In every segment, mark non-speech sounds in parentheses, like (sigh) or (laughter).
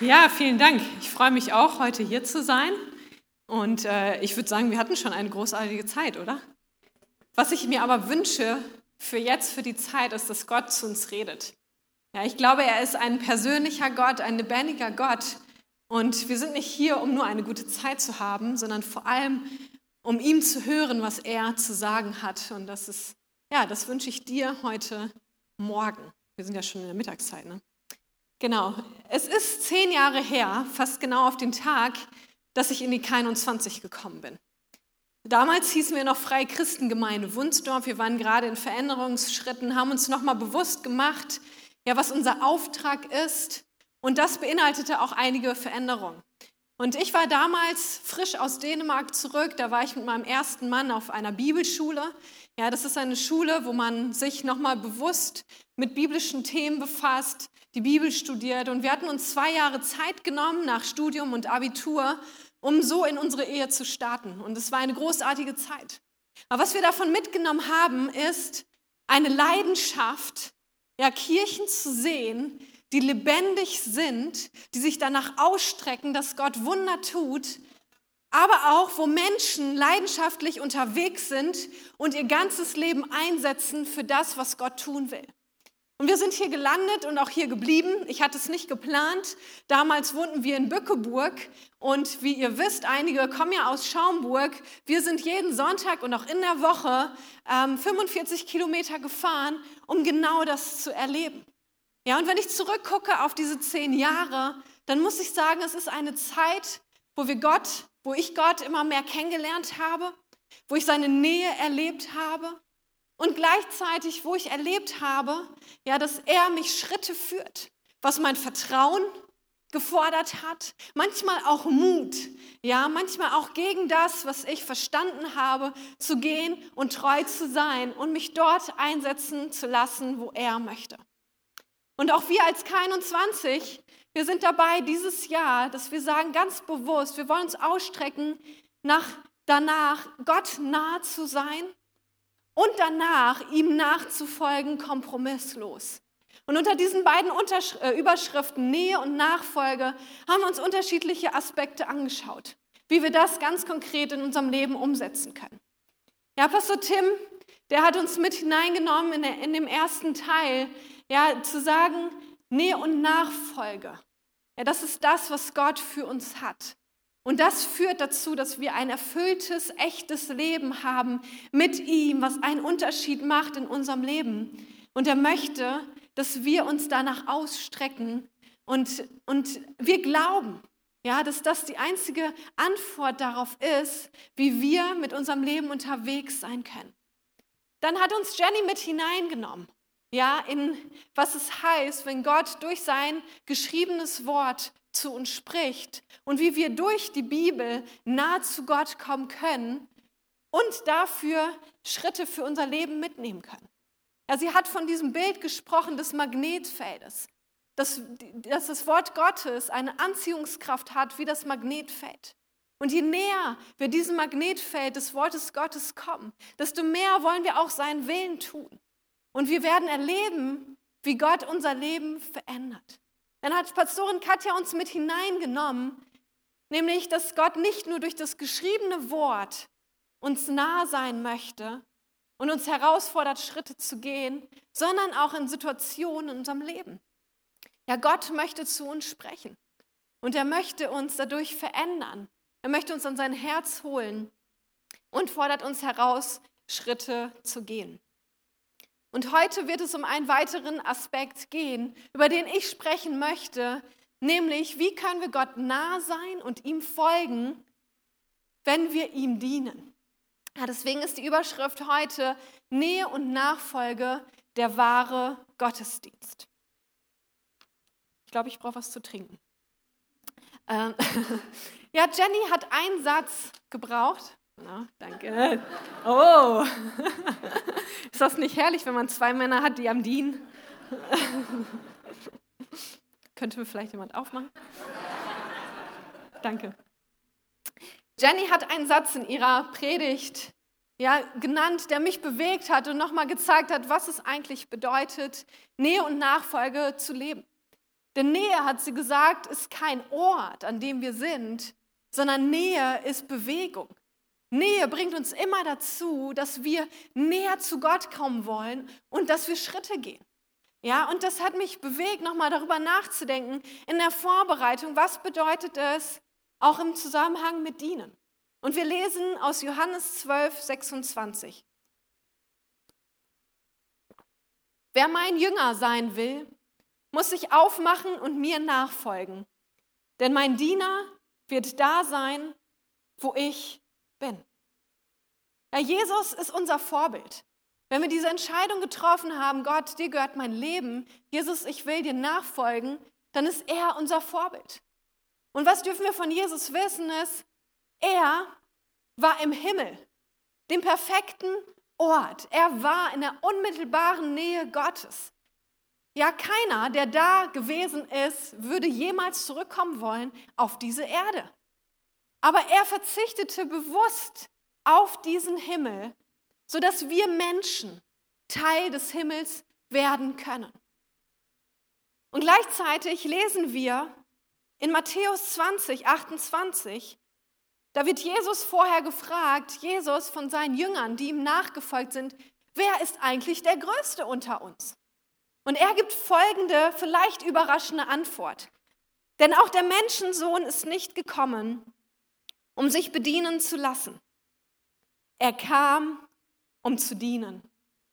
Ja, vielen Dank. Ich freue mich auch, heute hier zu sein. Und äh, ich würde sagen, wir hatten schon eine großartige Zeit, oder? Was ich mir aber wünsche für jetzt, für die Zeit, ist, dass Gott zu uns redet. Ja, ich glaube, er ist ein persönlicher Gott, ein lebendiger Gott. Und wir sind nicht hier, um nur eine gute Zeit zu haben, sondern vor allem, um ihm zu hören, was er zu sagen hat. Und das ist, ja, das wünsche ich dir heute Morgen. Wir sind ja schon in der Mittagszeit, ne? Genau. Es ist zehn Jahre her, fast genau auf den Tag, dass ich in die K21 gekommen bin. Damals hießen wir noch Freie Christengemeinde Wunsdorf. Wir waren gerade in Veränderungsschritten, haben uns nochmal bewusst gemacht, ja, was unser Auftrag ist. Und das beinhaltete auch einige Veränderungen. Und ich war damals frisch aus Dänemark zurück. Da war ich mit meinem ersten Mann auf einer Bibelschule. Ja, das ist eine Schule, wo man sich nochmal bewusst mit biblischen Themen befasst, die Bibel studiert und wir hatten uns zwei Jahre Zeit genommen nach Studium und Abitur, um so in unsere Ehe zu starten. Und es war eine großartige Zeit. Aber was wir davon mitgenommen haben, ist eine Leidenschaft, ja, Kirchen zu sehen, die lebendig sind, die sich danach ausstrecken, dass Gott Wunder tut, aber auch, wo Menschen leidenschaftlich unterwegs sind und ihr ganzes Leben einsetzen für das, was Gott tun will. Und wir sind hier gelandet und auch hier geblieben. Ich hatte es nicht geplant. Damals wohnten wir in Bückeburg und wie ihr wisst, einige kommen ja aus Schaumburg. Wir sind jeden Sonntag und auch in der Woche ähm, 45 Kilometer gefahren, um genau das zu erleben. Ja, und wenn ich zurückgucke auf diese zehn Jahre, dann muss ich sagen, es ist eine Zeit, wo wir Gott, wo ich Gott immer mehr kennengelernt habe, wo ich seine Nähe erlebt habe, und gleichzeitig, wo ich erlebt habe, ja, dass er mich Schritte führt, was mein Vertrauen gefordert hat, manchmal auch Mut, ja, manchmal auch gegen das, was ich verstanden habe, zu gehen und treu zu sein und mich dort einsetzen zu lassen, wo er möchte. Und auch wir als K21, wir sind dabei dieses Jahr, dass wir sagen ganz bewusst, wir wollen uns ausstrecken nach danach Gott nah zu sein und danach ihm nachzufolgen kompromisslos. Und unter diesen beiden Untersch äh, Überschriften Nähe und Nachfolge haben wir uns unterschiedliche Aspekte angeschaut, wie wir das ganz konkret in unserem Leben umsetzen können. Ja, Pastor Tim, der hat uns mit hineingenommen in, der, in dem ersten Teil, ja, zu sagen, Nähe und Nachfolge. Ja, das ist das, was Gott für uns hat. Und das führt dazu, dass wir ein erfülltes, echtes Leben haben mit ihm, was einen Unterschied macht in unserem Leben. Und er möchte, dass wir uns danach ausstrecken und, und wir glauben, ja, dass das die einzige Antwort darauf ist, wie wir mit unserem Leben unterwegs sein können. Dann hat uns Jenny mit hineingenommen, ja, in was es heißt, wenn Gott durch sein geschriebenes Wort zu uns spricht und wie wir durch die Bibel nahe zu Gott kommen können und dafür Schritte für unser Leben mitnehmen können. Ja, sie hat von diesem Bild gesprochen des Magnetfeldes, dass, dass das Wort Gottes eine Anziehungskraft hat wie das Magnetfeld. Und je näher wir diesem Magnetfeld des Wortes Gottes kommen, desto mehr wollen wir auch seinen Willen tun. Und wir werden erleben, wie Gott unser Leben verändert. Dann hat Pastorin Katja uns mit hineingenommen, nämlich, dass Gott nicht nur durch das geschriebene Wort uns nah sein möchte und uns herausfordert, Schritte zu gehen, sondern auch in Situationen in unserem Leben. Ja, Gott möchte zu uns sprechen und er möchte uns dadurch verändern. Er möchte uns an sein Herz holen und fordert uns heraus, Schritte zu gehen. Und heute wird es um einen weiteren Aspekt gehen, über den ich sprechen möchte, nämlich wie können wir Gott nah sein und ihm folgen, wenn wir ihm dienen. Ja, deswegen ist die Überschrift heute Nähe und Nachfolge der wahre Gottesdienst. Ich glaube, ich brauche was zu trinken. Ähm, (laughs) ja, Jenny hat einen Satz gebraucht. Na, danke. Oh, (laughs) ist das nicht herrlich, wenn man zwei Männer hat, die am dienen? (laughs) Könnte mir vielleicht jemand aufmachen? Danke. Jenny hat einen Satz in ihrer Predigt ja, genannt, der mich bewegt hat und nochmal gezeigt hat, was es eigentlich bedeutet, Nähe und Nachfolge zu leben. Denn Nähe, hat sie gesagt, ist kein Ort, an dem wir sind, sondern Nähe ist Bewegung. Nähe bringt uns immer dazu, dass wir näher zu Gott kommen wollen und dass wir Schritte gehen. Ja, und das hat mich bewegt, nochmal darüber nachzudenken in der Vorbereitung, was bedeutet es auch im Zusammenhang mit Dienen. Und wir lesen aus Johannes 12, 26. Wer mein Jünger sein will, muss sich aufmachen und mir nachfolgen. Denn mein Diener wird da sein, wo ich bin. Ja, Jesus ist unser Vorbild. Wenn wir diese Entscheidung getroffen haben, Gott, dir gehört mein Leben, Jesus, ich will dir nachfolgen, dann ist er unser Vorbild. Und was dürfen wir von Jesus wissen, ist, er war im Himmel, dem perfekten Ort. Er war in der unmittelbaren Nähe Gottes. Ja, keiner, der da gewesen ist, würde jemals zurückkommen wollen auf diese Erde. Aber er verzichtete bewusst auf diesen Himmel, sodass wir Menschen Teil des Himmels werden können. Und gleichzeitig lesen wir in Matthäus 20, 28, da wird Jesus vorher gefragt, Jesus von seinen Jüngern, die ihm nachgefolgt sind, wer ist eigentlich der Größte unter uns? Und er gibt folgende, vielleicht überraschende Antwort. Denn auch der Menschensohn ist nicht gekommen, um sich bedienen zu lassen. Er kam, um zu dienen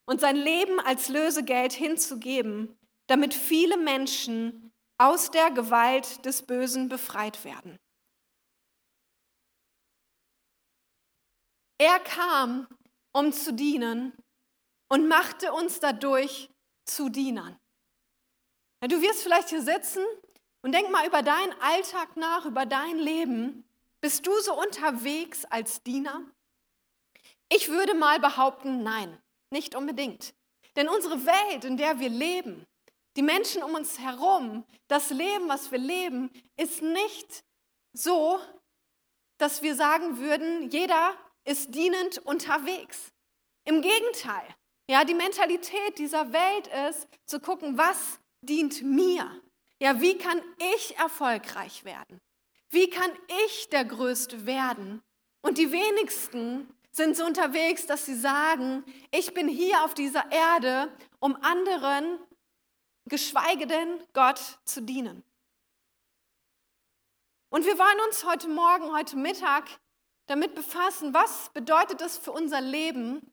und sein Leben als Lösegeld hinzugeben, damit viele Menschen aus der Gewalt des Bösen befreit werden. Er kam, um zu dienen und machte uns dadurch zu Dienern. du wirst vielleicht hier sitzen und denk mal über deinen Alltag nach, über dein Leben. Bist du so unterwegs als Diener? Ich würde mal behaupten, nein, nicht unbedingt. Denn unsere Welt, in der wir leben, die Menschen um uns herum, das Leben, was wir leben, ist nicht so, dass wir sagen würden, jeder ist dienend unterwegs. Im Gegenteil, ja, die Mentalität dieser Welt ist zu gucken, was dient mir? Ja, wie kann ich erfolgreich werden? Wie kann ich der Größte werden? Und die wenigsten sind so unterwegs, dass sie sagen, ich bin hier auf dieser Erde, um anderen geschweige denn Gott zu dienen. Und wir wollen uns heute Morgen, heute Mittag damit befassen, was bedeutet es für unser Leben,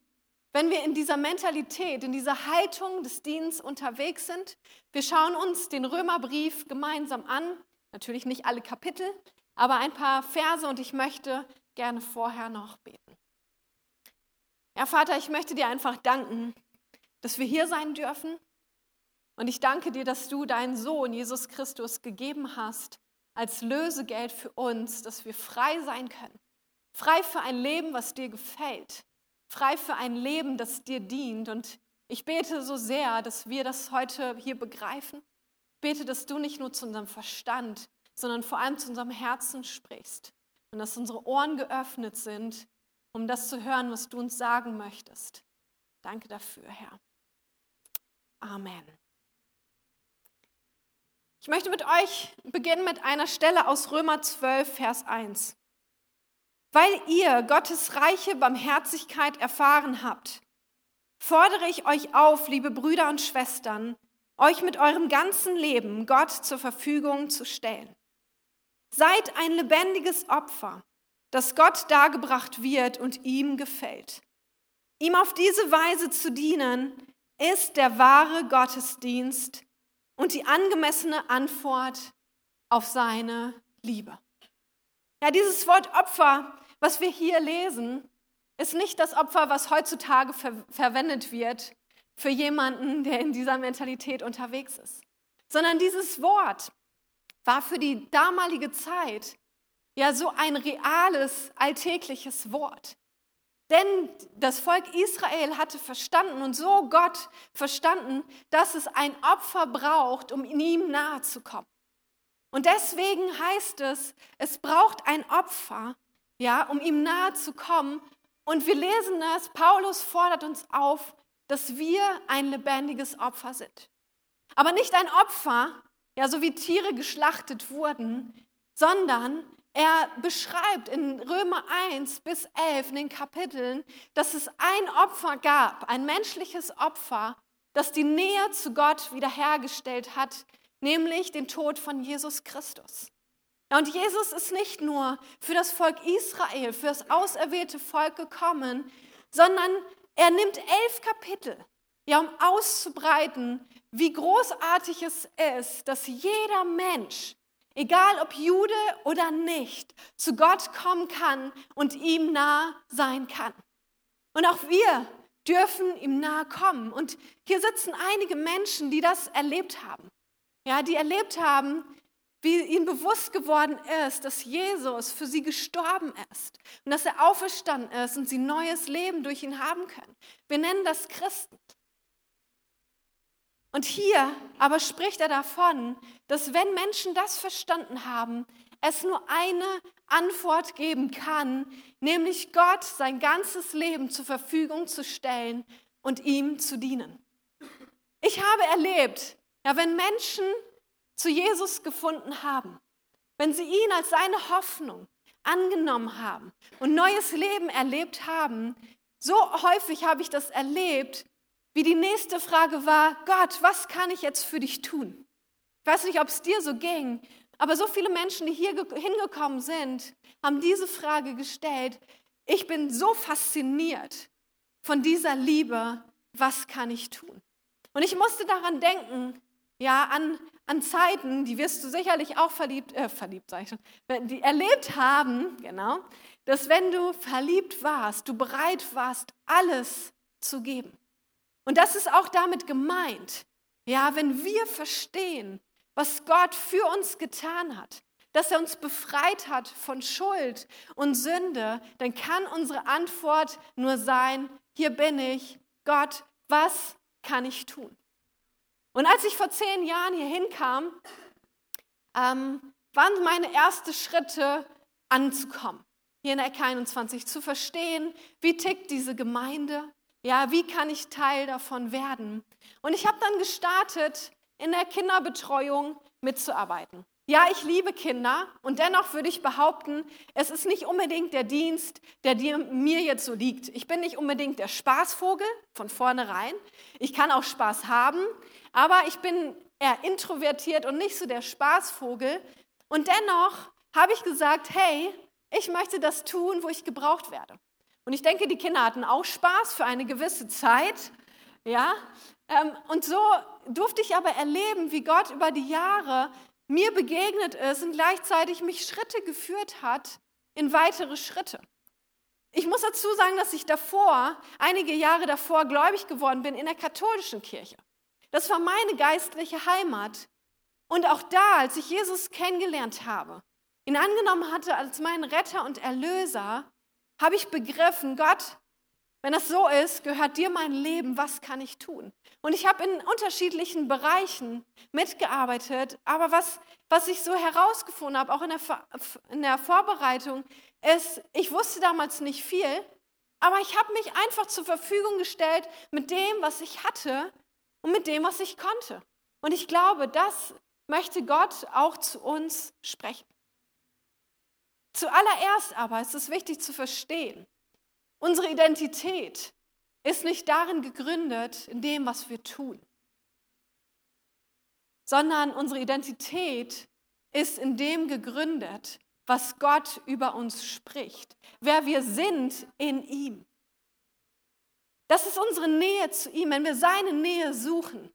wenn wir in dieser Mentalität, in dieser Haltung des Dienstes unterwegs sind. Wir schauen uns den Römerbrief gemeinsam an, natürlich nicht alle Kapitel, aber ein paar Verse und ich möchte gerne vorher noch beten. Ja, Vater, ich möchte dir einfach danken, dass wir hier sein dürfen, und ich danke dir, dass du deinen Sohn Jesus Christus gegeben hast als Lösegeld für uns, dass wir frei sein können. Frei für ein Leben, was dir gefällt. Frei für ein Leben, das dir dient. Und ich bete so sehr, dass wir das heute hier begreifen. Bete, dass du nicht nur zu unserem Verstand, sondern vor allem zu unserem Herzen sprichst. Und dass unsere Ohren geöffnet sind, um das zu hören, was du uns sagen möchtest. Danke dafür, Herr. Amen. Ich möchte mit euch beginnen mit einer Stelle aus Römer 12, Vers 1. Weil ihr Gottes reiche Barmherzigkeit erfahren habt, fordere ich euch auf, liebe Brüder und Schwestern, euch mit eurem ganzen Leben Gott zur Verfügung zu stellen. Seid ein lebendiges Opfer, das Gott dargebracht wird und ihm gefällt. Ihm auf diese Weise zu dienen, ist der wahre Gottesdienst, und die angemessene Antwort auf seine Liebe. Ja, dieses Wort Opfer, was wir hier lesen, ist nicht das Opfer, was heutzutage ver verwendet wird für jemanden, der in dieser Mentalität unterwegs ist, sondern dieses Wort war für die damalige Zeit ja so ein reales, alltägliches Wort. Denn das Volk Israel hatte verstanden und so Gott verstanden, dass es ein Opfer braucht, um ihm nahe zu kommen. Und deswegen heißt es, es braucht ein Opfer, ja, um ihm nahe zu kommen. Und wir lesen es, Paulus fordert uns auf, dass wir ein lebendiges Opfer sind. Aber nicht ein Opfer, ja, so wie Tiere geschlachtet wurden, sondern er beschreibt in Römer 1 bis 11 in den Kapiteln, dass es ein Opfer gab, ein menschliches Opfer, das die Nähe zu Gott wiederhergestellt hat, nämlich den Tod von Jesus Christus. Und Jesus ist nicht nur für das Volk Israel, für das auserwählte Volk gekommen, sondern er nimmt elf Kapitel, ja, um auszubreiten, wie großartig es ist, dass jeder Mensch, egal ob Jude oder nicht, zu Gott kommen kann und ihm nah sein kann. Und auch wir dürfen ihm nahe kommen. Und hier sitzen einige Menschen, die das erlebt haben. Ja, die erlebt haben, wie ihnen bewusst geworden ist, dass Jesus für sie gestorben ist und dass er auferstanden ist und sie neues Leben durch ihn haben können. Wir nennen das Christen. Und hier aber spricht er davon, dass wenn Menschen das verstanden haben, es nur eine Antwort geben kann, nämlich Gott sein ganzes Leben zur Verfügung zu stellen und ihm zu dienen. Ich habe erlebt, ja, wenn Menschen zu Jesus gefunden haben, wenn sie ihn als seine Hoffnung angenommen haben und neues Leben erlebt haben, so häufig habe ich das erlebt, wie die nächste Frage war, Gott, was kann ich jetzt für dich tun? Ich weiß nicht, ob es dir so ging, aber so viele Menschen, die hier hingekommen sind, haben diese Frage gestellt. Ich bin so fasziniert von dieser Liebe, was kann ich tun? Und ich musste daran denken, ja, an, an Zeiten, die wirst du sicherlich auch verliebt, äh, verliebt sag ich schon, die erlebt haben, genau, dass wenn du verliebt warst, du bereit warst, alles zu geben. Und das ist auch damit gemeint. Ja, wenn wir verstehen, was Gott für uns getan hat, dass er uns befreit hat von Schuld und Sünde, dann kann unsere Antwort nur sein, hier bin ich, Gott, was kann ich tun? Und als ich vor zehn Jahren hier hinkam, ähm, waren meine ersten Schritte anzukommen, hier in der Ecke 21, zu verstehen, wie tickt diese Gemeinde, ja, wie kann ich Teil davon werden? Und ich habe dann gestartet, in der Kinderbetreuung mitzuarbeiten. Ja, ich liebe Kinder und dennoch würde ich behaupten, es ist nicht unbedingt der Dienst, der mir jetzt so liegt. Ich bin nicht unbedingt der Spaßvogel von vornherein. Ich kann auch Spaß haben, aber ich bin eher introvertiert und nicht so der Spaßvogel. Und dennoch habe ich gesagt, hey, ich möchte das tun, wo ich gebraucht werde. Und ich denke, die Kinder hatten auch Spaß für eine gewisse Zeit. Ja? Ähm, und so durfte ich aber erleben, wie Gott über die Jahre mir begegnet ist und gleichzeitig mich Schritte geführt hat in weitere Schritte. Ich muss dazu sagen, dass ich davor, einige Jahre davor, gläubig geworden bin in der katholischen Kirche. Das war meine geistliche Heimat. Und auch da, als ich Jesus kennengelernt habe, ihn angenommen hatte als meinen Retter und Erlöser, habe ich begriffen, Gott, wenn das so ist, gehört dir mein Leben, was kann ich tun? Und ich habe in unterschiedlichen Bereichen mitgearbeitet, aber was, was ich so herausgefunden habe, auch in der, in der Vorbereitung, ist, ich wusste damals nicht viel, aber ich habe mich einfach zur Verfügung gestellt mit dem, was ich hatte und mit dem, was ich konnte. Und ich glaube, das möchte Gott auch zu uns sprechen. Zuallererst aber ist es wichtig zu verstehen, unsere Identität ist nicht darin gegründet, in dem, was wir tun, sondern unsere Identität ist in dem gegründet, was Gott über uns spricht, wer wir sind in ihm. Das ist unsere Nähe zu ihm. Wenn wir seine Nähe suchen,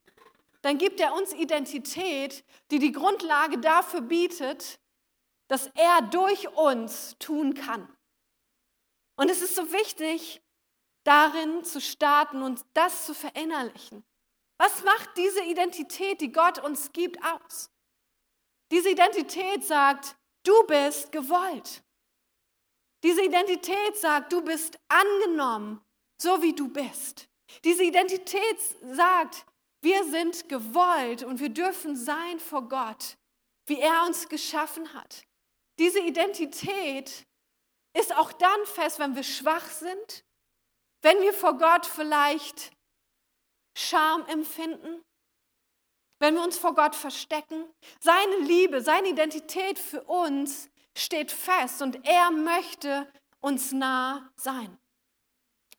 dann gibt er uns Identität, die die Grundlage dafür bietet, dass er durch uns tun kann. Und es ist so wichtig, darin zu starten und das zu verinnerlichen. Was macht diese Identität, die Gott uns gibt, aus? Diese Identität sagt, du bist gewollt. Diese Identität sagt, du bist angenommen, so wie du bist. Diese Identität sagt, wir sind gewollt und wir dürfen sein vor Gott, wie er uns geschaffen hat. Diese Identität ist auch dann fest, wenn wir schwach sind, wenn wir vor Gott vielleicht Scham empfinden, wenn wir uns vor Gott verstecken. Seine Liebe, seine Identität für uns steht fest und er möchte uns nah sein.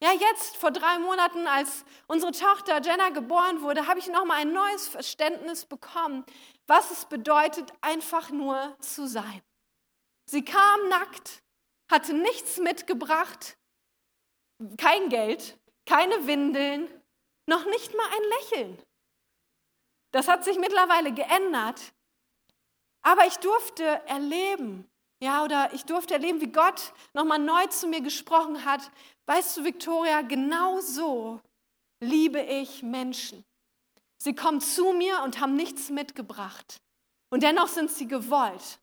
Ja, jetzt vor drei Monaten, als unsere Tochter Jenna geboren wurde, habe ich noch mal ein neues Verständnis bekommen, was es bedeutet, einfach nur zu sein. Sie kam nackt, hatte nichts mitgebracht, kein Geld, keine Windeln, noch nicht mal ein Lächeln. Das hat sich mittlerweile geändert. Aber ich durfte erleben, ja, oder ich durfte erleben, wie Gott nochmal neu zu mir gesprochen hat. Weißt du, Victoria, genau so liebe ich Menschen. Sie kommen zu mir und haben nichts mitgebracht. Und dennoch sind sie gewollt.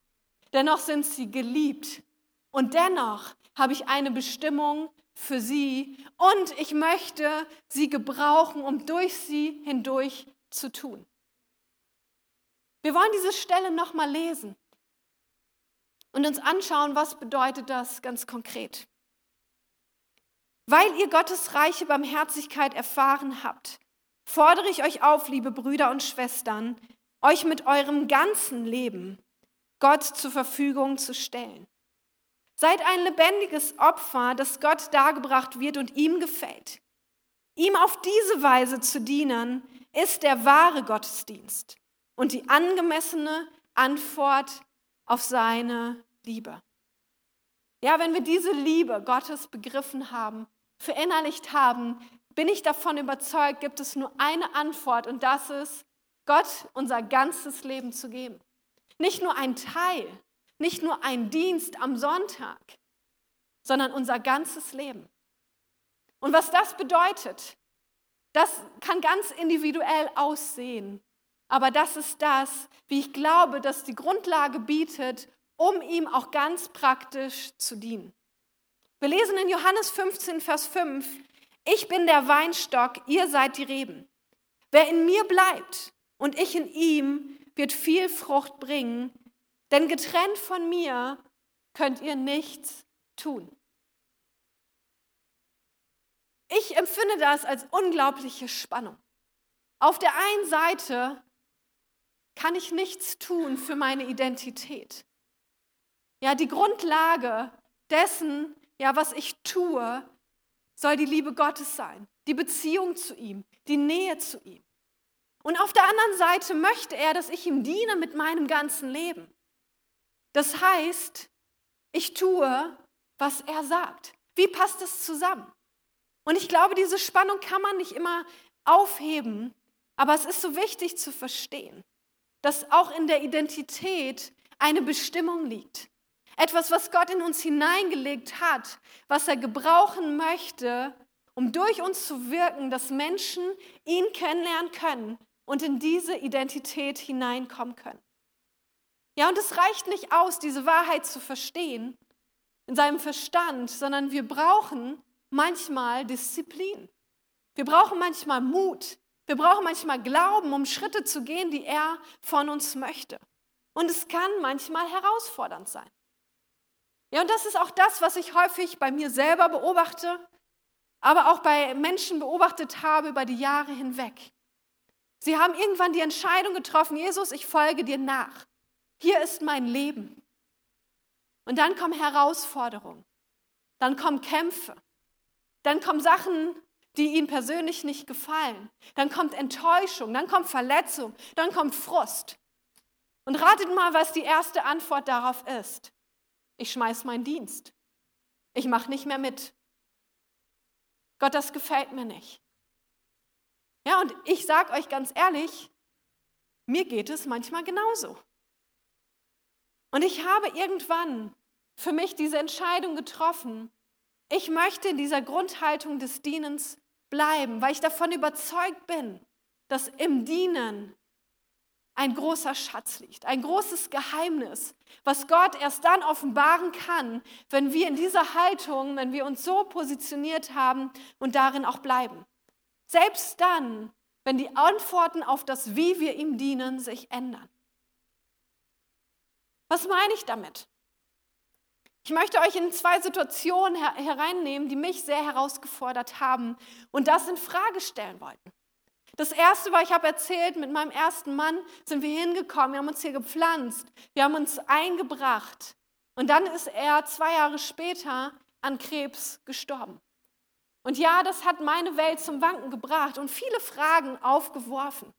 Dennoch sind sie geliebt. Und dennoch habe ich eine Bestimmung für sie und ich möchte sie gebrauchen, um durch sie hindurch zu tun. Wir wollen diese Stelle nochmal lesen und uns anschauen, was bedeutet das ganz konkret. Weil ihr Gottes reiche Barmherzigkeit erfahren habt, fordere ich euch auf, liebe Brüder und Schwestern, euch mit eurem ganzen Leben Gott zur Verfügung zu stellen. Seid ein lebendiges Opfer, das Gott dargebracht wird und ihm gefällt. Ihm auf diese Weise zu dienen, ist der wahre Gottesdienst und die angemessene Antwort auf seine Liebe. Ja, wenn wir diese Liebe Gottes begriffen haben, verinnerlicht haben, bin ich davon überzeugt, gibt es nur eine Antwort und das ist, Gott unser ganzes Leben zu geben. Nicht nur ein Teil, nicht nur ein Dienst am Sonntag, sondern unser ganzes Leben. Und was das bedeutet, das kann ganz individuell aussehen. Aber das ist das, wie ich glaube, dass die Grundlage bietet, um ihm auch ganz praktisch zu dienen. Wir lesen in Johannes 15, Vers 5, ich bin der Weinstock, ihr seid die Reben. Wer in mir bleibt und ich in ihm, wird viel Frucht bringen, denn getrennt von mir könnt ihr nichts tun. Ich empfinde das als unglaubliche Spannung. Auf der einen Seite kann ich nichts tun für meine Identität. Ja, die Grundlage dessen, ja, was ich tue, soll die Liebe Gottes sein, die Beziehung zu ihm, die Nähe zu ihm. Und auf der anderen Seite möchte er, dass ich ihm diene mit meinem ganzen Leben. Das heißt, ich tue, was er sagt. Wie passt das zusammen? Und ich glaube, diese Spannung kann man nicht immer aufheben, aber es ist so wichtig zu verstehen, dass auch in der Identität eine Bestimmung liegt. Etwas, was Gott in uns hineingelegt hat, was er gebrauchen möchte, um durch uns zu wirken, dass Menschen ihn kennenlernen können und in diese Identität hineinkommen können. Ja, und es reicht nicht aus, diese Wahrheit zu verstehen in seinem Verstand, sondern wir brauchen manchmal Disziplin. Wir brauchen manchmal Mut. Wir brauchen manchmal Glauben, um Schritte zu gehen, die er von uns möchte. Und es kann manchmal herausfordernd sein. Ja, und das ist auch das, was ich häufig bei mir selber beobachte, aber auch bei Menschen beobachtet habe über die Jahre hinweg. Sie haben irgendwann die Entscheidung getroffen, Jesus, ich folge dir nach. Hier ist mein Leben. Und dann kommen Herausforderungen, dann kommen Kämpfe, dann kommen Sachen, die ihnen persönlich nicht gefallen, dann kommt Enttäuschung, dann kommt Verletzung, dann kommt Frust. Und ratet mal, was die erste Antwort darauf ist. Ich schmeiß meinen Dienst. Ich mache nicht mehr mit. Gott, das gefällt mir nicht. Ja, und ich sage euch ganz ehrlich, mir geht es manchmal genauso. Und ich habe irgendwann für mich diese Entscheidung getroffen, ich möchte in dieser Grundhaltung des Dienens bleiben, weil ich davon überzeugt bin, dass im Dienen ein großer Schatz liegt, ein großes Geheimnis, was Gott erst dann offenbaren kann, wenn wir in dieser Haltung, wenn wir uns so positioniert haben und darin auch bleiben. Selbst dann, wenn die Antworten auf das, wie wir ihm dienen, sich ändern. Was meine ich damit? Ich möchte euch in zwei Situationen hereinnehmen, die mich sehr herausgefordert haben und das in Frage stellen wollten. Das erste war, ich habe erzählt, mit meinem ersten Mann sind wir hingekommen, wir haben uns hier gepflanzt, wir haben uns eingebracht. Und dann ist er zwei Jahre später an Krebs gestorben. Und ja, das hat meine Welt zum Wanken gebracht und viele Fragen aufgeworfen.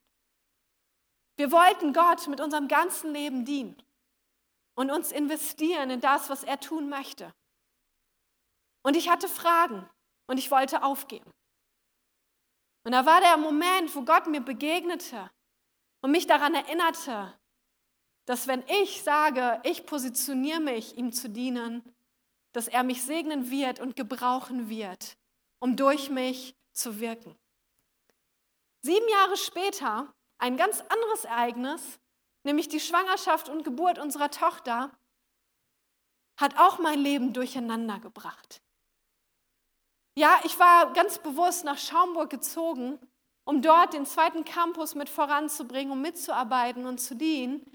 Wir wollten Gott mit unserem ganzen Leben dienen und uns investieren in das, was er tun möchte. Und ich hatte Fragen und ich wollte aufgeben. Und da war der Moment, wo Gott mir begegnete und mich daran erinnerte, dass wenn ich sage, ich positioniere mich, ihm zu dienen, dass er mich segnen wird und gebrauchen wird, um durch mich zu wirken. Sieben Jahre später, ein ganz anderes Ereignis, nämlich die Schwangerschaft und Geburt unserer Tochter, hat auch mein Leben durcheinander gebracht. Ja, ich war ganz bewusst nach Schaumburg gezogen, um dort den zweiten Campus mit voranzubringen, um mitzuarbeiten und zu dienen.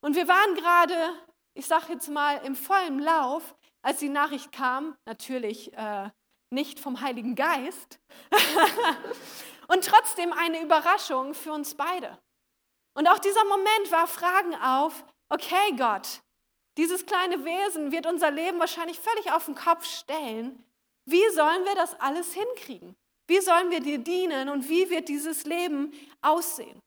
Und wir waren gerade, ich sage jetzt mal, im vollen Lauf, als die Nachricht kam, natürlich äh, nicht vom Heiligen Geist, (laughs) und trotzdem eine Überraschung für uns beide. Und auch dieser Moment war Fragen auf, okay Gott, dieses kleine Wesen wird unser Leben wahrscheinlich völlig auf den Kopf stellen. Wie sollen wir das alles hinkriegen? Wie sollen wir dir dienen und wie wird dieses Leben aussehen?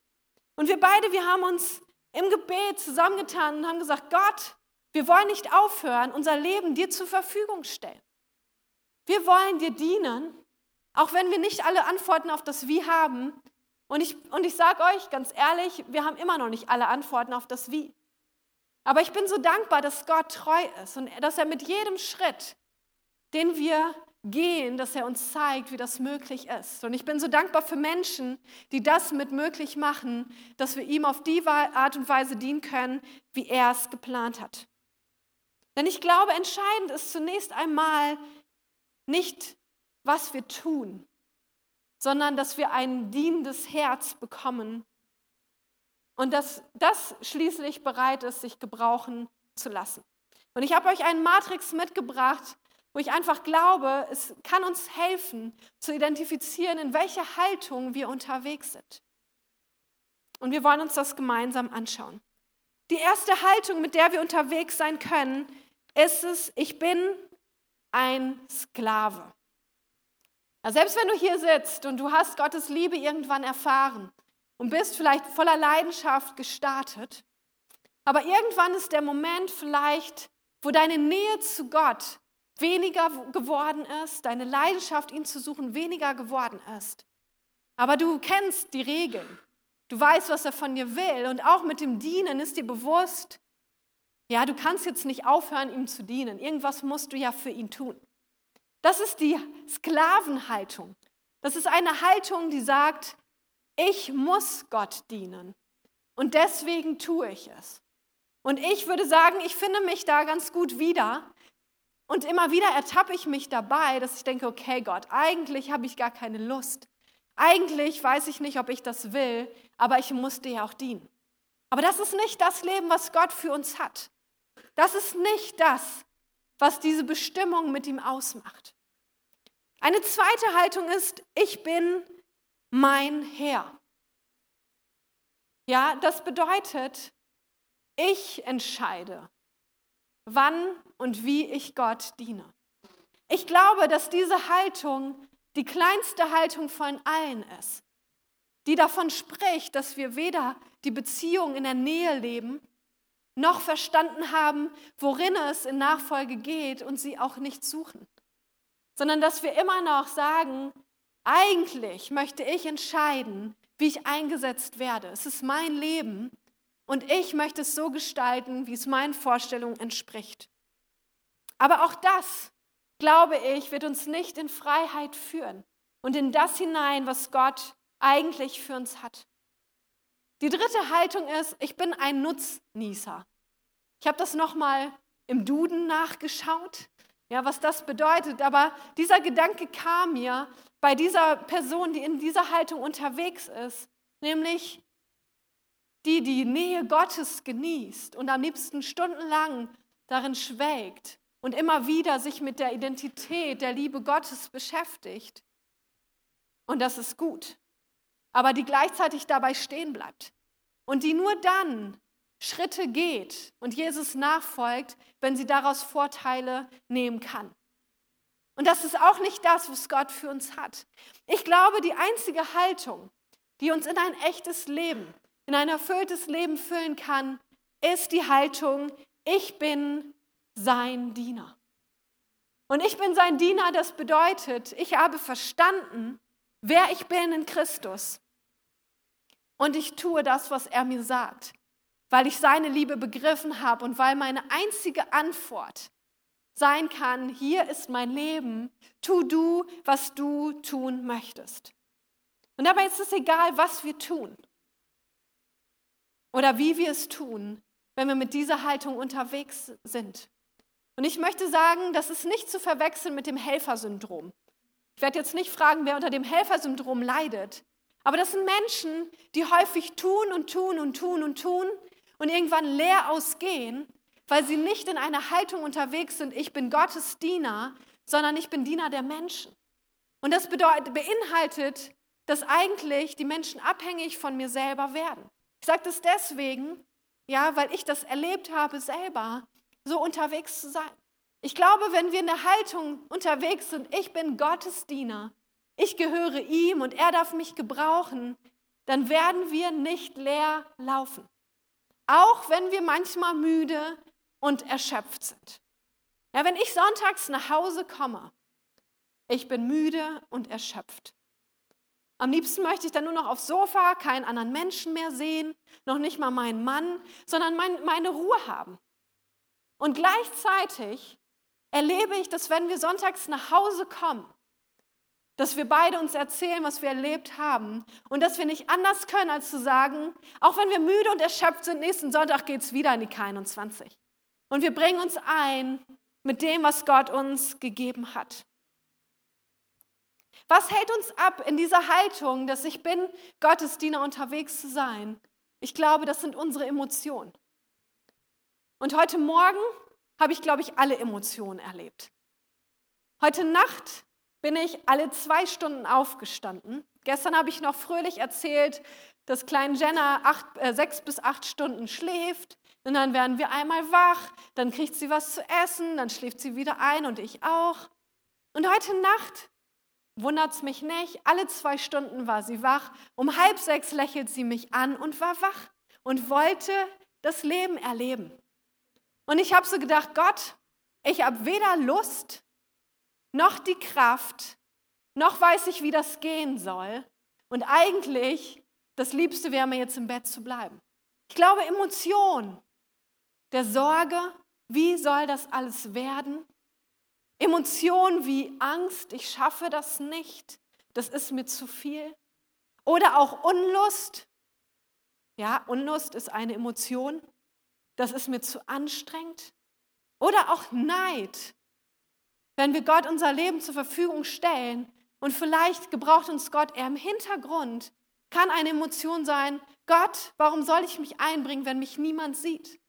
Und wir beide, wir haben uns im Gebet zusammengetan und haben gesagt, Gott, wir wollen nicht aufhören, unser Leben dir zur Verfügung stellen. Wir wollen dir dienen, auch wenn wir nicht alle Antworten auf das Wie haben. Und ich, und ich sage euch ganz ehrlich, wir haben immer noch nicht alle Antworten auf das Wie. Aber ich bin so dankbar, dass Gott treu ist und dass er mit jedem Schritt, den wir gehen, dass er uns zeigt, wie das möglich ist. Und ich bin so dankbar für Menschen, die das mit möglich machen, dass wir ihm auf die Art und Weise dienen können, wie er es geplant hat. Denn ich glaube, entscheidend ist zunächst einmal nicht, was wir tun, sondern dass wir ein dienendes Herz bekommen und dass das schließlich bereit ist, sich gebrauchen zu lassen. Und ich habe euch einen Matrix mitgebracht, wo ich einfach glaube, es kann uns helfen zu identifizieren, in welcher Haltung wir unterwegs sind. Und wir wollen uns das gemeinsam anschauen. Die erste Haltung, mit der wir unterwegs sein können, ist es, ich bin ein Sklave. Ja, selbst wenn du hier sitzt und du hast Gottes Liebe irgendwann erfahren und bist vielleicht voller Leidenschaft gestartet, aber irgendwann ist der Moment vielleicht, wo deine Nähe zu Gott weniger geworden ist, deine Leidenschaft, ihn zu suchen, weniger geworden ist. Aber du kennst die Regeln. Du weißt, was er von dir will. Und auch mit dem Dienen ist dir bewusst, ja, du kannst jetzt nicht aufhören, ihm zu dienen. Irgendwas musst du ja für ihn tun. Das ist die Sklavenhaltung. Das ist eine Haltung, die sagt, ich muss Gott dienen. Und deswegen tue ich es. Und ich würde sagen, ich finde mich da ganz gut wieder, und immer wieder ertappe ich mich dabei, dass ich denke, okay Gott, eigentlich habe ich gar keine Lust. Eigentlich weiß ich nicht, ob ich das will, aber ich muss dir ja auch dienen. Aber das ist nicht das Leben, was Gott für uns hat. Das ist nicht das, was diese Bestimmung mit ihm ausmacht. Eine zweite Haltung ist, ich bin mein Herr. Ja, das bedeutet, ich entscheide, wann und wie ich Gott diene. Ich glaube, dass diese Haltung die kleinste Haltung von allen ist, die davon spricht, dass wir weder die Beziehung in der Nähe leben, noch verstanden haben, worin es in Nachfolge geht und sie auch nicht suchen, sondern dass wir immer noch sagen, eigentlich möchte ich entscheiden, wie ich eingesetzt werde. Es ist mein Leben und ich möchte es so gestalten, wie es meinen Vorstellungen entspricht. Aber auch das, glaube ich, wird uns nicht in Freiheit führen und in das hinein, was Gott eigentlich für uns hat. Die dritte Haltung ist, ich bin ein Nutznießer. Ich habe das nochmal im Duden nachgeschaut, ja, was das bedeutet. Aber dieser Gedanke kam mir bei dieser Person, die in dieser Haltung unterwegs ist, nämlich die die Nähe Gottes genießt und am liebsten stundenlang darin schwelgt und immer wieder sich mit der Identität der Liebe Gottes beschäftigt. Und das ist gut. aber die gleichzeitig dabei stehen bleibt. Und die nur dann Schritte geht und Jesus nachfolgt, wenn sie daraus Vorteile nehmen kann. Und das ist auch nicht das, was Gott für uns hat. Ich glaube, die einzige Haltung, die uns in ein echtes Leben, in ein erfülltes Leben füllen kann, ist die Haltung, ich bin sein Diener. Und ich bin sein Diener, das bedeutet, ich habe verstanden, wer ich bin in Christus. Und ich tue das, was er mir sagt, weil ich seine Liebe begriffen habe und weil meine einzige Antwort sein kann, hier ist mein Leben, tu du, was du tun möchtest. Und dabei ist es egal, was wir tun oder wie wir es tun, wenn wir mit dieser Haltung unterwegs sind. Und ich möchte sagen, das ist nicht zu verwechseln mit dem Helfersyndrom. Ich werde jetzt nicht fragen, wer unter dem Helfersyndrom leidet, aber das sind Menschen, die häufig tun und tun und tun und tun und irgendwann leer ausgehen, weil sie nicht in einer Haltung unterwegs sind, ich bin Gottes Diener, sondern ich bin Diener der Menschen. Und das bedeutet, beinhaltet, dass eigentlich die Menschen abhängig von mir selber werden. Ich sage das deswegen, ja, weil ich das erlebt habe selber, so unterwegs zu sein. Ich glaube, wenn wir in der Haltung unterwegs sind, ich bin Gottes Diener, ich gehöre ihm und er darf mich gebrauchen, dann werden wir nicht leer laufen. Auch wenn wir manchmal müde und erschöpft sind. Ja, wenn ich sonntags nach Hause komme, ich bin müde und erschöpft. Am liebsten möchte ich dann nur noch aufs Sofa, keinen anderen Menschen mehr sehen, noch nicht mal meinen Mann, sondern mein, meine Ruhe haben. Und gleichzeitig erlebe ich, dass wenn wir sonntags nach Hause kommen, dass wir beide uns erzählen, was wir erlebt haben und dass wir nicht anders können, als zu sagen, auch wenn wir müde und erschöpft sind, nächsten Sonntag geht es wieder in die K21. Und wir bringen uns ein mit dem, was Gott uns gegeben hat. Was hält uns ab in dieser Haltung, dass ich bin, Gottesdiener unterwegs zu sein? Ich glaube, das sind unsere Emotionen. Und heute Morgen habe ich, glaube ich, alle Emotionen erlebt. Heute Nacht bin ich alle zwei Stunden aufgestanden. Gestern habe ich noch fröhlich erzählt, dass klein Jenna acht, äh, sechs bis acht Stunden schläft. Und dann werden wir einmal wach, dann kriegt sie was zu essen, dann schläft sie wieder ein und ich auch. Und heute Nacht wundert es mich nicht, alle zwei Stunden war sie wach. Um halb sechs lächelt sie mich an und war wach und wollte das Leben erleben. Und ich habe so gedacht, Gott, ich habe weder Lust noch die Kraft, noch weiß ich, wie das gehen soll. Und eigentlich, das Liebste wäre mir jetzt im Bett zu bleiben. Ich glaube, Emotion der Sorge, wie soll das alles werden? Emotionen wie Angst, ich schaffe das nicht, das ist mir zu viel. Oder auch Unlust. Ja, Unlust ist eine Emotion, das ist mir zu anstrengend. Oder auch Neid. Wenn wir Gott unser Leben zur Verfügung stellen und vielleicht gebraucht uns Gott eher im Hintergrund, kann eine Emotion sein, Gott, warum soll ich mich einbringen, wenn mich niemand sieht?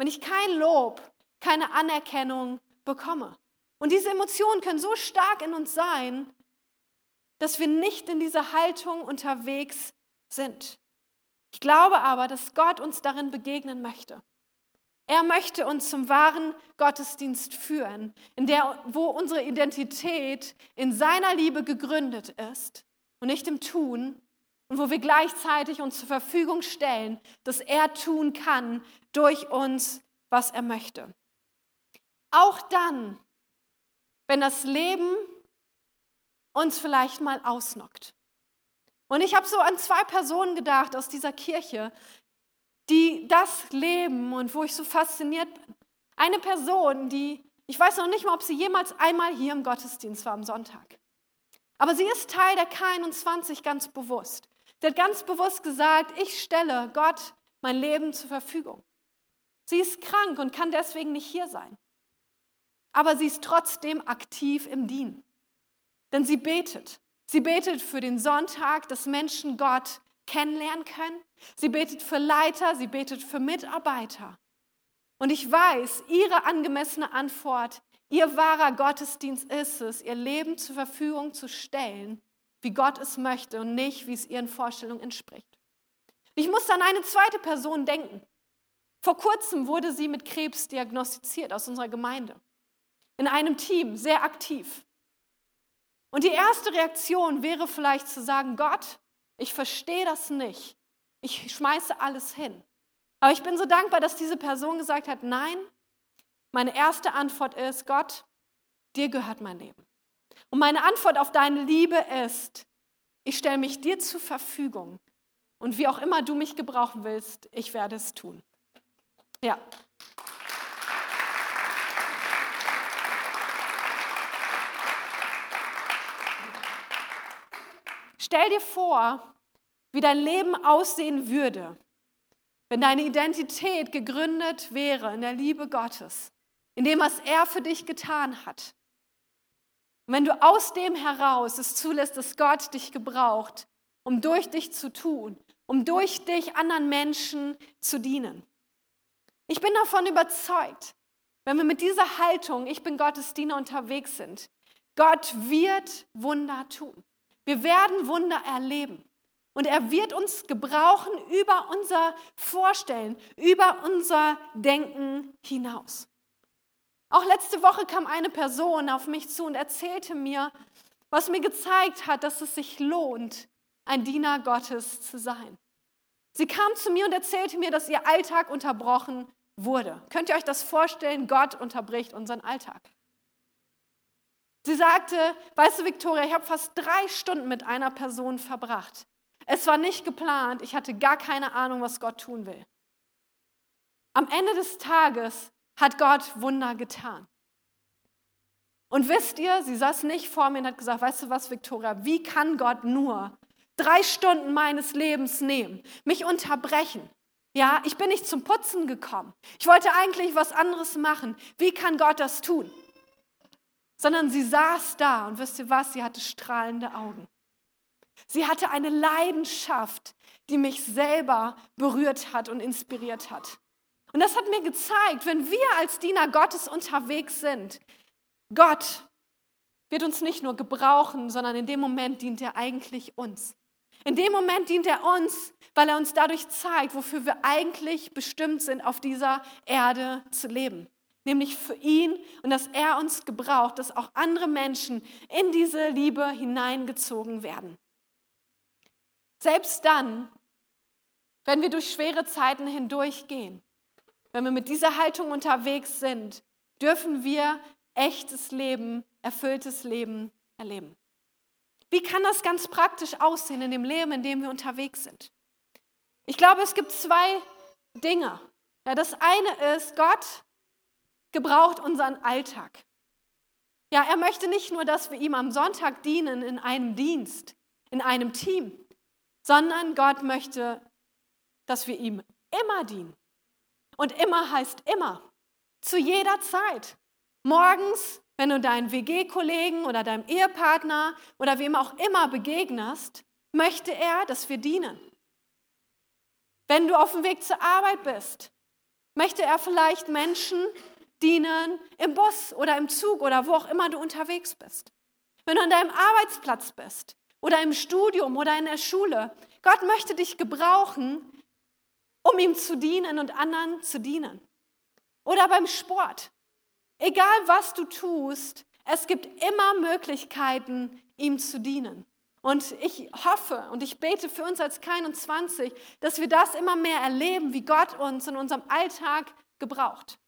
wenn ich kein Lob, keine Anerkennung bekomme. Und diese Emotionen können so stark in uns sein, dass wir nicht in dieser Haltung unterwegs sind. Ich glaube aber, dass Gott uns darin begegnen möchte. Er möchte uns zum wahren Gottesdienst führen, in der, wo unsere Identität in seiner Liebe gegründet ist und nicht im Tun und wo wir gleichzeitig uns zur Verfügung stellen, dass er tun kann, durch uns, was er möchte. Auch dann, wenn das Leben uns vielleicht mal ausnockt. Und ich habe so an zwei Personen gedacht aus dieser Kirche, die das leben und wo ich so fasziniert bin. Eine Person, die, ich weiß noch nicht mal, ob sie jemals einmal hier im Gottesdienst war am Sonntag. Aber sie ist Teil der K21 ganz bewusst. Sie hat ganz bewusst gesagt, ich stelle Gott mein Leben zur Verfügung. Sie ist krank und kann deswegen nicht hier sein. Aber sie ist trotzdem aktiv im Dienen. Denn sie betet. Sie betet für den Sonntag, dass Menschen Gott kennenlernen können. Sie betet für Leiter, sie betet für Mitarbeiter. Und ich weiß, ihre angemessene Antwort, ihr wahrer Gottesdienst ist es, ihr Leben zur Verfügung zu stellen wie Gott es möchte und nicht, wie es ihren Vorstellungen entspricht. Ich musste an eine zweite Person denken. Vor kurzem wurde sie mit Krebs diagnostiziert aus unserer Gemeinde. In einem Team, sehr aktiv. Und die erste Reaktion wäre vielleicht zu sagen, Gott, ich verstehe das nicht. Ich schmeiße alles hin. Aber ich bin so dankbar, dass diese Person gesagt hat, nein, meine erste Antwort ist, Gott, dir gehört mein Leben. Und meine Antwort auf deine Liebe ist, ich stelle mich dir zur Verfügung. Und wie auch immer du mich gebrauchen willst, ich werde es tun. Ja. Stell dir vor, wie dein Leben aussehen würde, wenn deine Identität gegründet wäre in der Liebe Gottes, in dem, was er für dich getan hat. Und wenn du aus dem heraus es zulässt, dass Gott dich gebraucht, um durch dich zu tun, um durch dich anderen Menschen zu dienen. Ich bin davon überzeugt, wenn wir mit dieser Haltung, ich bin Gottes Diener unterwegs sind, Gott wird Wunder tun. Wir werden Wunder erleben. Und er wird uns gebrauchen über unser Vorstellen, über unser Denken hinaus. Auch letzte Woche kam eine Person auf mich zu und erzählte mir, was mir gezeigt hat, dass es sich lohnt, ein Diener Gottes zu sein. Sie kam zu mir und erzählte mir, dass ihr Alltag unterbrochen wurde. Könnt ihr euch das vorstellen? Gott unterbricht unseren Alltag. Sie sagte, weißt du, Victoria, ich habe fast drei Stunden mit einer Person verbracht. Es war nicht geplant, ich hatte gar keine Ahnung, was Gott tun will. Am Ende des Tages hat Gott Wunder getan. Und wisst ihr, sie saß nicht vor mir und hat gesagt, weißt du was, Victoria, wie kann Gott nur drei Stunden meines Lebens nehmen, mich unterbrechen? Ja, ich bin nicht zum Putzen gekommen. Ich wollte eigentlich was anderes machen. Wie kann Gott das tun? Sondern sie saß da und wisst ihr was, sie hatte strahlende Augen. Sie hatte eine Leidenschaft, die mich selber berührt hat und inspiriert hat. Und das hat mir gezeigt, wenn wir als Diener Gottes unterwegs sind, Gott wird uns nicht nur gebrauchen, sondern in dem Moment dient er eigentlich uns. In dem Moment dient er uns, weil er uns dadurch zeigt, wofür wir eigentlich bestimmt sind, auf dieser Erde zu leben. Nämlich für ihn und dass er uns gebraucht, dass auch andere Menschen in diese Liebe hineingezogen werden. Selbst dann, wenn wir durch schwere Zeiten hindurchgehen, wenn wir mit dieser Haltung unterwegs sind, dürfen wir echtes Leben, erfülltes Leben erleben. Wie kann das ganz praktisch aussehen in dem Leben, in dem wir unterwegs sind? Ich glaube, es gibt zwei Dinge. Ja, das eine ist, Gott gebraucht unseren Alltag. Ja, er möchte nicht nur, dass wir ihm am Sonntag dienen in einem Dienst, in einem Team, sondern Gott möchte, dass wir ihm immer dienen. Und immer heißt immer, zu jeder Zeit. Morgens, wenn du deinen WG-Kollegen oder deinem Ehepartner oder wem auch immer begegnest, möchte er, dass wir dienen. Wenn du auf dem Weg zur Arbeit bist, möchte er vielleicht Menschen dienen im Bus oder im Zug oder wo auch immer du unterwegs bist. Wenn du an deinem Arbeitsplatz bist, oder im Studium oder in der Schule. Gott möchte dich gebrauchen, um ihm zu dienen und anderen zu dienen. Oder beim Sport. Egal was du tust, es gibt immer Möglichkeiten, ihm zu dienen. Und ich hoffe und ich bete für uns als K21, dass wir das immer mehr erleben, wie Gott uns in unserem Alltag gebraucht.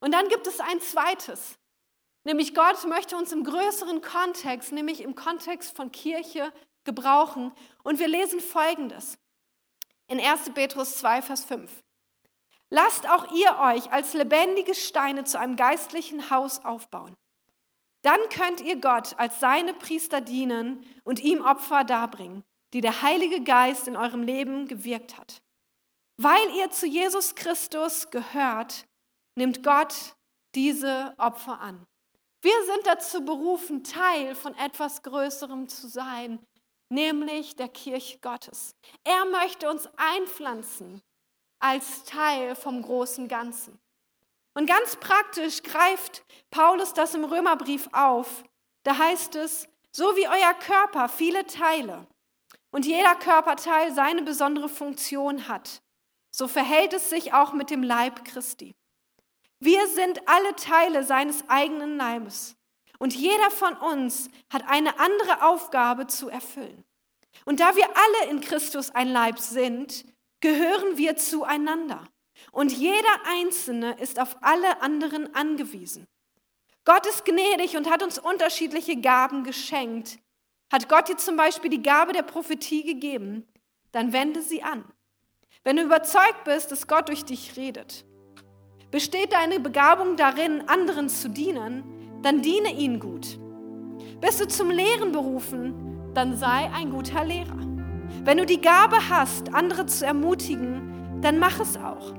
Und dann gibt es ein zweites. Nämlich Gott möchte uns im größeren Kontext, nämlich im Kontext von Kirche, gebrauchen. Und wir lesen Folgendes in 1. Petrus 2, Vers 5. Lasst auch ihr euch als lebendige Steine zu einem geistlichen Haus aufbauen. Dann könnt ihr Gott als seine Priester dienen und ihm Opfer darbringen, die der Heilige Geist in eurem Leben gewirkt hat. Weil ihr zu Jesus Christus gehört, nimmt Gott diese Opfer an. Wir sind dazu berufen, Teil von etwas Größerem zu sein, nämlich der Kirche Gottes. Er möchte uns einpflanzen als Teil vom großen Ganzen. Und ganz praktisch greift Paulus das im Römerbrief auf. Da heißt es, So wie euer Körper viele Teile und jeder Körperteil seine besondere Funktion hat, so verhält es sich auch mit dem Leib Christi. Wir sind alle Teile seines eigenen Leibes und jeder von uns hat eine andere Aufgabe zu erfüllen. Und da wir alle in Christus ein Leib sind, gehören wir zueinander. Und jeder Einzelne ist auf alle anderen angewiesen. Gott ist gnädig und hat uns unterschiedliche Gaben geschenkt. Hat Gott dir zum Beispiel die Gabe der Prophetie gegeben, dann wende sie an. Wenn du überzeugt bist, dass Gott durch dich redet, besteht deine Begabung darin, anderen zu dienen, dann diene ihnen gut. Bist du zum Lehren berufen, dann sei ein guter Lehrer. Wenn du die Gabe hast, andere zu ermutigen, dann mach es auch.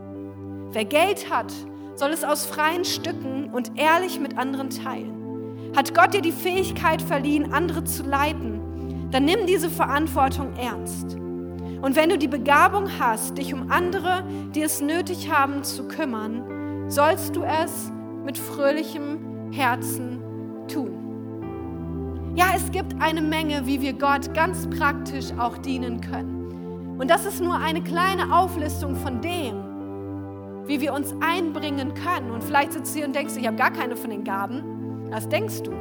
Wer Geld hat, soll es aus freien Stücken und ehrlich mit anderen teilen. Hat Gott dir die Fähigkeit verliehen, andere zu leiten, dann nimm diese Verantwortung ernst. Und wenn du die Begabung hast, dich um andere, die es nötig haben, zu kümmern, sollst du es mit fröhlichem Herzen tun. Ja, es gibt eine Menge, wie wir Gott ganz praktisch auch dienen können. Und das ist nur eine kleine Auflistung von dem, wie wir uns einbringen können. Und vielleicht sitzt du hier und denkst, ich habe gar keine von den Gaben. Was denkst du?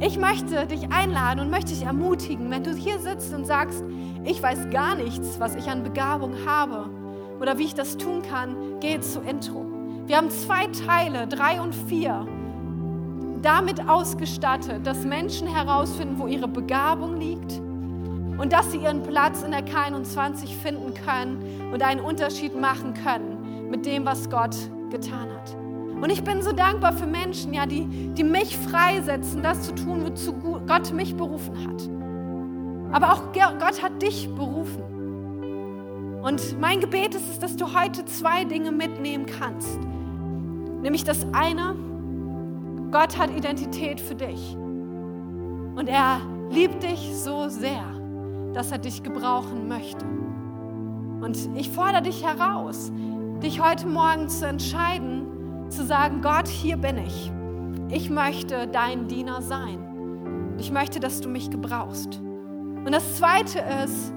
Ich möchte dich einladen und möchte dich ermutigen, wenn du hier sitzt und sagst, ich weiß gar nichts, was ich an Begabung habe oder wie ich das tun kann, geh zu Intro. Wir haben zwei Teile, drei und vier, damit ausgestattet, dass Menschen herausfinden, wo ihre Begabung liegt und dass sie ihren Platz in der K21 finden können und einen Unterschied machen können mit dem, was Gott getan hat. Und ich bin so dankbar für Menschen, ja, die, die mich freisetzen, das zu tun, wozu Gott mich berufen hat. Aber auch Gott hat dich berufen. Und mein Gebet ist es, dass du heute zwei Dinge mitnehmen kannst. Nämlich das eine, Gott hat Identität für dich. Und er liebt dich so sehr, dass er dich gebrauchen möchte. Und ich fordere dich heraus, dich heute Morgen zu entscheiden, zu sagen, Gott, hier bin ich. Ich möchte dein Diener sein. Ich möchte, dass du mich gebrauchst. Und das Zweite ist,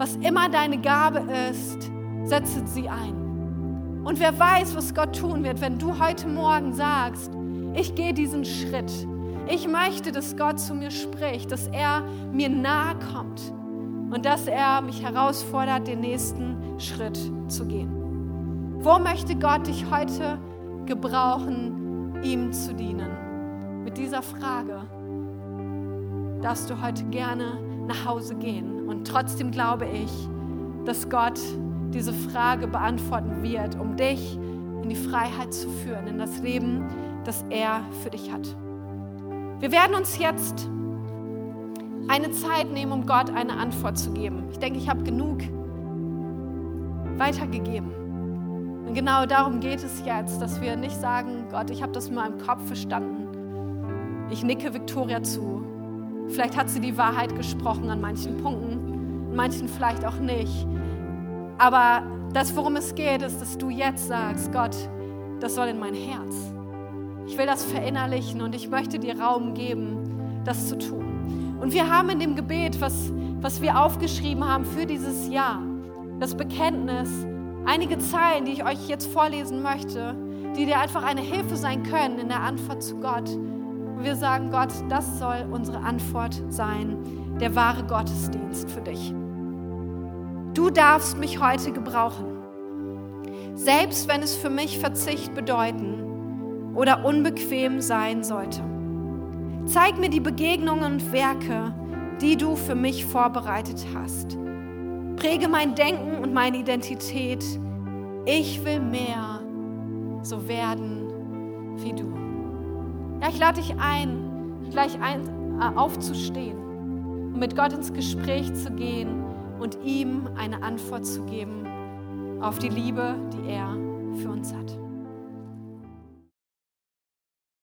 was immer deine Gabe ist, setze sie ein. Und wer weiß, was Gott tun wird, wenn du heute Morgen sagst, ich gehe diesen Schritt. Ich möchte, dass Gott zu mir spricht, dass er mir nahe kommt und dass er mich herausfordert, den nächsten Schritt zu gehen. Wo möchte Gott dich heute gebrauchen, ihm zu dienen? Mit dieser Frage darfst du heute gerne nach Hause gehen. Und trotzdem glaube ich, dass Gott diese Frage beantworten wird, um dich in die Freiheit zu führen, in das Leben, das er für dich hat. Wir werden uns jetzt eine Zeit nehmen, um Gott eine Antwort zu geben. Ich denke, ich habe genug weitergegeben. Und genau darum geht es jetzt, dass wir nicht sagen, Gott, ich habe das in meinem Kopf verstanden. Ich nicke Victoria zu. Vielleicht hat sie die Wahrheit gesprochen an manchen Punkten, an manchen vielleicht auch nicht. Aber das, worum es geht, ist, dass du jetzt sagst, Gott, das soll in mein Herz. Ich will das verinnerlichen und ich möchte dir Raum geben, das zu tun. Und wir haben in dem Gebet, was, was wir aufgeschrieben haben für dieses Jahr, das Bekenntnis, einige Zeilen, die ich euch jetzt vorlesen möchte, die dir einfach eine Hilfe sein können in der Antwort zu Gott. Und wir sagen, Gott, das soll unsere Antwort sein, der wahre Gottesdienst für dich. Du darfst mich heute gebrauchen, selbst wenn es für mich Verzicht bedeuten oder unbequem sein sollte. Zeig mir die Begegnungen und Werke, die du für mich vorbereitet hast. Präge mein Denken und meine Identität. Ich will mehr so werden wie du. Ja, ich lade dich ein, gleich ein, äh, aufzustehen und mit Gott ins Gespräch zu gehen und ihm eine Antwort zu geben auf die Liebe, die er für uns hat.